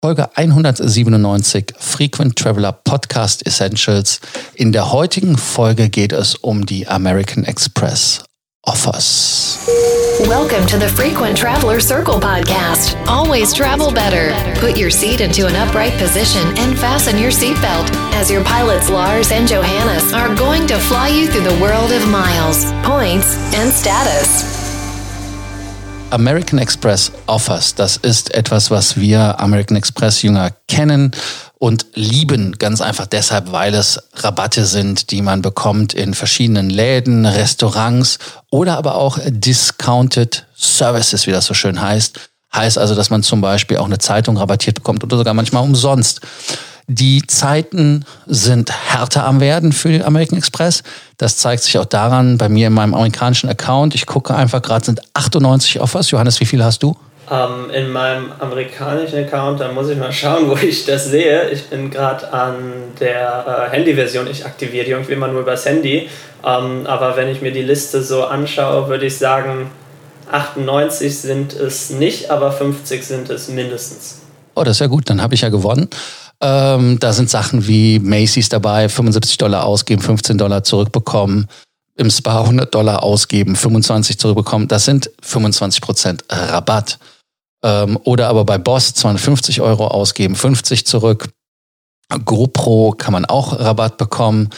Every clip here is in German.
Folge 197 Frequent Traveler Podcast Essentials. In der heutigen Folge geht es um die American Express Offers. Welcome to the Frequent Traveler Circle podcast. Always travel better. Put your seat into an upright position and fasten your seatbelt as your pilots Lars and Johannes are going to fly you through the world of miles, points, and status. American Express Offers, das ist etwas, was wir American Express Jünger kennen und lieben. Ganz einfach deshalb, weil es Rabatte sind, die man bekommt in verschiedenen Läden, Restaurants oder aber auch Discounted Services, wie das so schön heißt. Heißt also, dass man zum Beispiel auch eine Zeitung rabattiert bekommt oder sogar manchmal umsonst. Die Zeiten sind härter am werden für American Express. Das zeigt sich auch daran bei mir in meinem amerikanischen Account. Ich gucke einfach gerade, sind 98 Offers. Johannes, wie viele hast du? Um, ähm, in meinem amerikanischen Account, da muss ich mal schauen, wo ich das sehe. Ich bin gerade an der äh, Handy-Version. Ich aktiviere die irgendwie immer nur übers Handy. Um, ähm, aber wenn ich mir die Liste so anschaue, würde ich sagen, 98 sind es nicht, aber 50 sind es mindestens. Oh, das ist ja gut, dann habe ich ja gewonnen. Ähm, da sind Sachen wie Macy's dabei, 75 Dollar ausgeben, 15 Dollar zurückbekommen. Im Spa 100 Dollar ausgeben, 25 zurückbekommen. Das sind 25 Prozent Rabatt. Ähm, oder aber bei Boss 250 Euro ausgeben, 50 zurück. GoPro kann man auch Rabatt bekommen.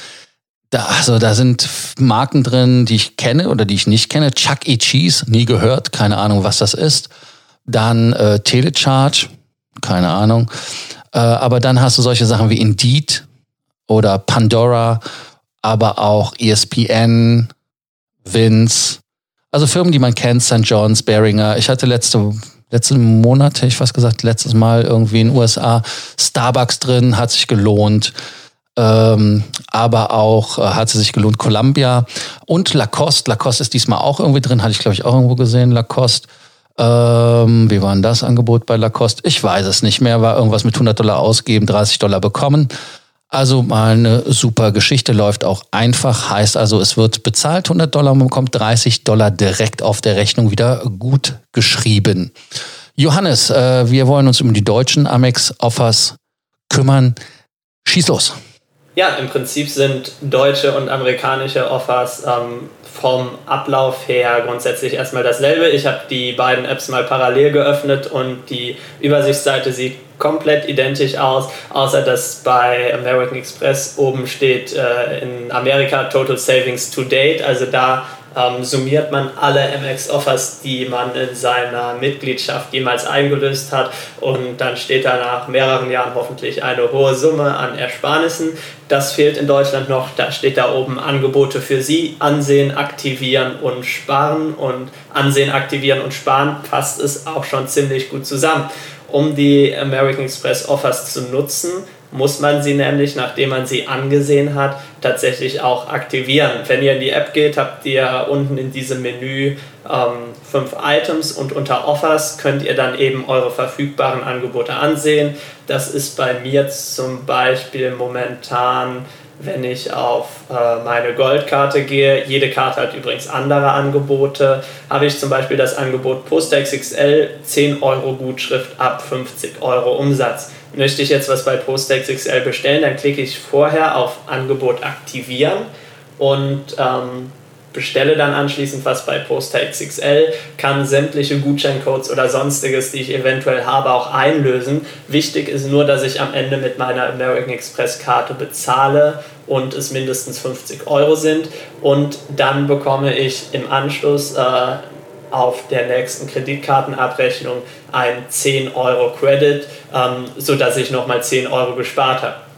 Da, also da sind Marken drin, die ich kenne oder die ich nicht kenne. Chuck E. Cheese, nie gehört, keine Ahnung, was das ist. Dann äh, Telecharge, keine Ahnung. Äh, aber dann hast du solche Sachen wie Indeed oder Pandora, aber auch ESPN, Vince, also Firmen, die man kennt, St. John's, Beringer. Ich hatte letzte, letzte Monate, ich fast gesagt, letztes Mal irgendwie in den USA Starbucks drin, hat sich gelohnt. Ähm, aber auch äh, hat sie sich gelohnt Columbia und Lacoste. Lacoste ist diesmal auch irgendwie drin, hatte ich glaube ich auch irgendwo gesehen, Lacoste. Ähm, wie war denn das Angebot bei Lacoste? Ich weiß es nicht mehr. War irgendwas mit 100 Dollar ausgeben, 30 Dollar bekommen. Also mal eine super Geschichte, läuft auch einfach, heißt also, es wird bezahlt 100 Dollar, man bekommt 30 Dollar direkt auf der Rechnung wieder gut geschrieben. Johannes, äh, wir wollen uns um die deutschen Amex-Offers kümmern. Schieß los. Ja, im Prinzip sind deutsche und amerikanische Offers ähm, vom Ablauf her grundsätzlich erstmal dasselbe. Ich habe die beiden Apps mal parallel geöffnet und die Übersichtsseite sieht komplett identisch aus, außer dass bei American Express oben steht äh, in Amerika Total Savings to Date. Also da ähm, summiert man alle MX-Offers, die man in seiner Mitgliedschaft jemals eingelöst hat und dann steht da nach mehreren Jahren hoffentlich eine hohe Summe an Ersparnissen. Das fehlt in Deutschland noch. Da steht da oben Angebote für Sie, ansehen, aktivieren und sparen und ansehen, aktivieren und sparen passt es auch schon ziemlich gut zusammen. Um die American Express Offers zu nutzen, muss man sie nämlich, nachdem man sie angesehen hat, tatsächlich auch aktivieren. Wenn ihr in die App geht, habt ihr unten in diesem Menü ähm, fünf Items und unter Offers könnt ihr dann eben eure verfügbaren Angebote ansehen. Das ist bei mir zum Beispiel momentan wenn ich auf äh, meine Goldkarte gehe, jede Karte hat übrigens andere Angebote, habe ich zum Beispiel das Angebot Postex XL 10 Euro Gutschrift ab 50 Euro Umsatz. Möchte ich jetzt was bei Postex XL bestellen, dann klicke ich vorher auf Angebot aktivieren und ähm, bestelle dann anschließend was bei Poster XXL, kann sämtliche Gutscheincodes oder sonstiges, die ich eventuell habe, auch einlösen. Wichtig ist nur, dass ich am Ende mit meiner American Express Karte bezahle und es mindestens 50 Euro sind und dann bekomme ich im Anschluss äh, auf der nächsten Kreditkartenabrechnung ein 10 Euro Credit, ähm, sodass ich nochmal 10 Euro gespart habe.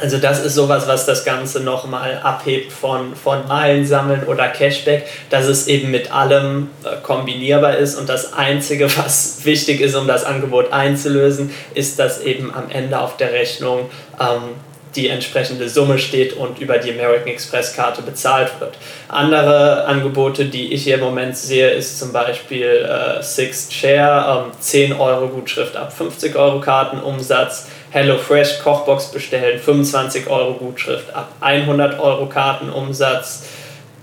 Also das ist sowas, was das Ganze nochmal abhebt von, von Meilen sammeln oder Cashback, dass es eben mit allem äh, kombinierbar ist und das Einzige, was wichtig ist, um das Angebot einzulösen, ist, dass eben am Ende auf der Rechnung ähm, die entsprechende Summe steht und über die American Express Karte bezahlt wird. Andere Angebote, die ich hier im Moment sehe, ist zum Beispiel äh, Sixth Share, ähm, 10 Euro Gutschrift ab 50 Euro Kartenumsatz, HelloFresh Kochbox bestellen, 25 Euro Gutschrift ab 100 Euro Kartenumsatz.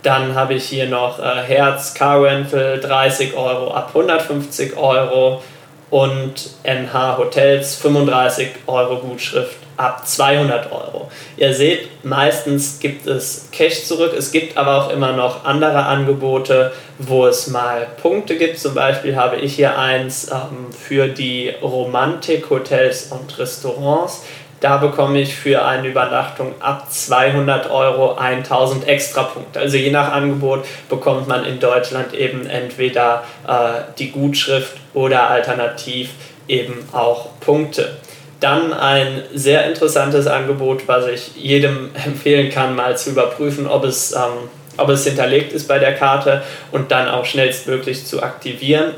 Dann habe ich hier noch äh, Herz Car Rental, 30 Euro ab 150 Euro. und NH Hotels 35 Euro Gutschrift ab 200 Euro. Ihr seht, meistens gibt es Cash zurück, es gibt aber auch immer noch andere Angebote, wo es mal Punkte gibt. Zum Beispiel habe ich hier eins ähm, für die Romantik Hotels und Restaurants. Da bekomme ich für eine Übernachtung ab 200 Euro 1000 extra Punkte. Also je nach Angebot bekommt man in Deutschland eben entweder äh, die Gutschrift oder alternativ eben auch Punkte. Dann ein sehr interessantes Angebot, was ich jedem empfehlen kann, mal zu überprüfen, ob es, ähm, ob es hinterlegt ist bei der Karte und dann auch schnellstmöglich zu aktivieren,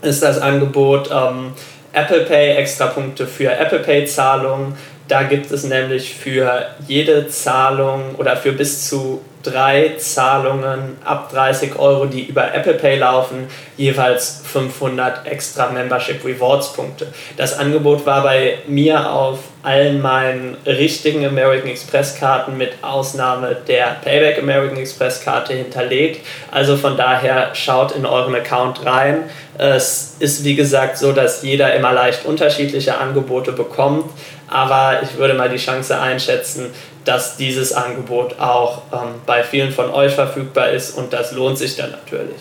ist das Angebot ähm, Apple Pay, extra Punkte für Apple Pay Zahlungen. Da gibt es nämlich für jede Zahlung oder für bis zu drei Zahlungen ab 30 Euro, die über Apple Pay laufen, jeweils 500 extra Membership Rewards Punkte. Das Angebot war bei mir auf allen meinen richtigen American Express Karten mit Ausnahme der Payback American Express Karte hinterlegt. Also von daher schaut in euren Account rein. Es ist wie gesagt so, dass jeder immer leicht unterschiedliche Angebote bekommt, aber ich würde mal die Chance einschätzen, dass dieses Angebot auch ähm, bei vielen von euch verfügbar ist und das lohnt sich dann natürlich.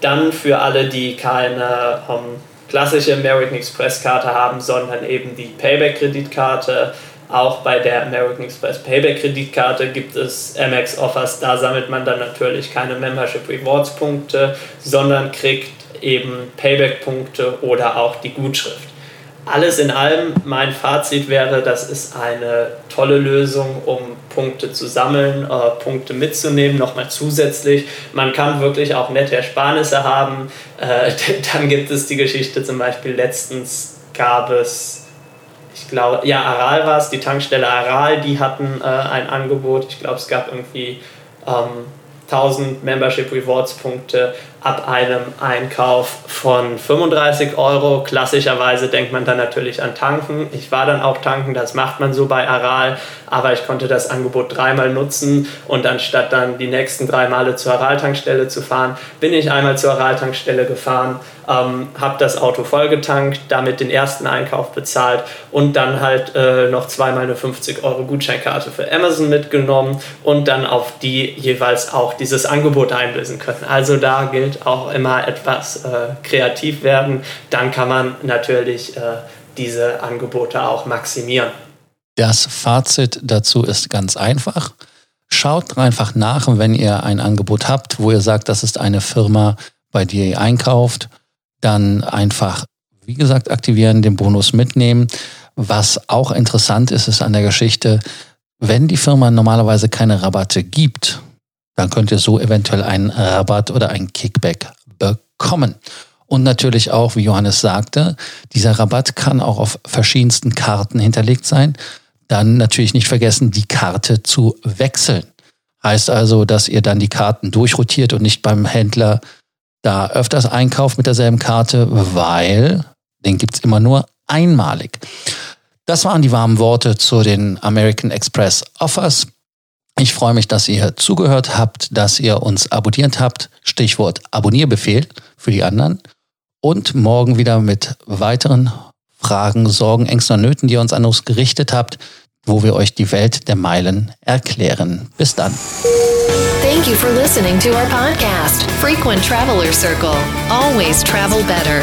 Dann für alle, die keine ähm, klassische American Express Karte haben, sondern eben die Payback Kreditkarte. Auch bei der American Express Payback Kreditkarte gibt es MX Offers. Da sammelt man dann natürlich keine Membership Rewards Punkte, sondern kriegt eben Payback Punkte oder auch die Gutschrift alles in allem, mein Fazit wäre, das ist eine tolle Lösung, um Punkte zu sammeln, äh, Punkte mitzunehmen, nochmal zusätzlich. Man kann wirklich auch nette Ersparnisse haben. Äh, dann gibt es die Geschichte zum Beispiel, letztens gab es, ich glaube, ja, Aral war es, die Tankstelle Aral, die hatten äh, ein Angebot. Ich glaube, es gab irgendwie ähm, 1000 Membership Rewards Punkte ab einem Einkauf von 35 Euro. Klassischerweise denkt man dann natürlich an Tanken. Ich war dann auch tanken, das macht man so bei Aral, aber ich konnte das Angebot dreimal nutzen und anstatt dann die nächsten drei Male zur Aral-Tankstelle zu fahren, bin ich einmal zur Aral-Tankstelle gefahren, ähm, habe das Auto vollgetankt, damit den ersten Einkauf bezahlt und dann halt äh, noch zweimal eine 50 Euro Gutscheinkarte für Amazon mitgenommen und dann auf die jeweils auch dieses Angebot einlösen können. Also da gilt gilt, auch immer etwas äh, kreativ werden. Dann kann man natürlich äh, diese Angebote auch maximieren. Das Fazit dazu ist ganz einfach. Schaut einfach nach, wenn ihr ein Angebot habt, wo ihr sagt, das ist eine Firma, bei der ihr einkauft, dann einfach, wie gesagt, aktivieren, den Bonus mitnehmen. Was auch interessant ist, ist an der Geschichte, wenn die Firma normalerweise keine Rabatte gibt, dann könnt ihr so eventuell einen Rabatt oder ein Kickback bekommen. Und natürlich auch, wie Johannes sagte, dieser Rabatt kann auch auf verschiedensten Karten hinterlegt sein. Dann natürlich nicht vergessen, die Karte zu wechseln. Heißt also, dass ihr dann die Karten durchrotiert und nicht beim Händler da öfters einkauft mit derselben Karte, weil den gibt's immer nur einmalig. Das waren die warmen Worte zu den American Express Offers. Ich freue mich, dass ihr zugehört habt, dass ihr uns abonniert habt. Stichwort Abonnierbefehl für die anderen. Und morgen wieder mit weiteren Fragen, Sorgen, Ängsten und Nöten, die ihr uns an uns gerichtet habt, wo wir euch die Welt der Meilen erklären. Bis dann. Thank you for listening to our podcast, Frequent Traveler Circle. Always travel better.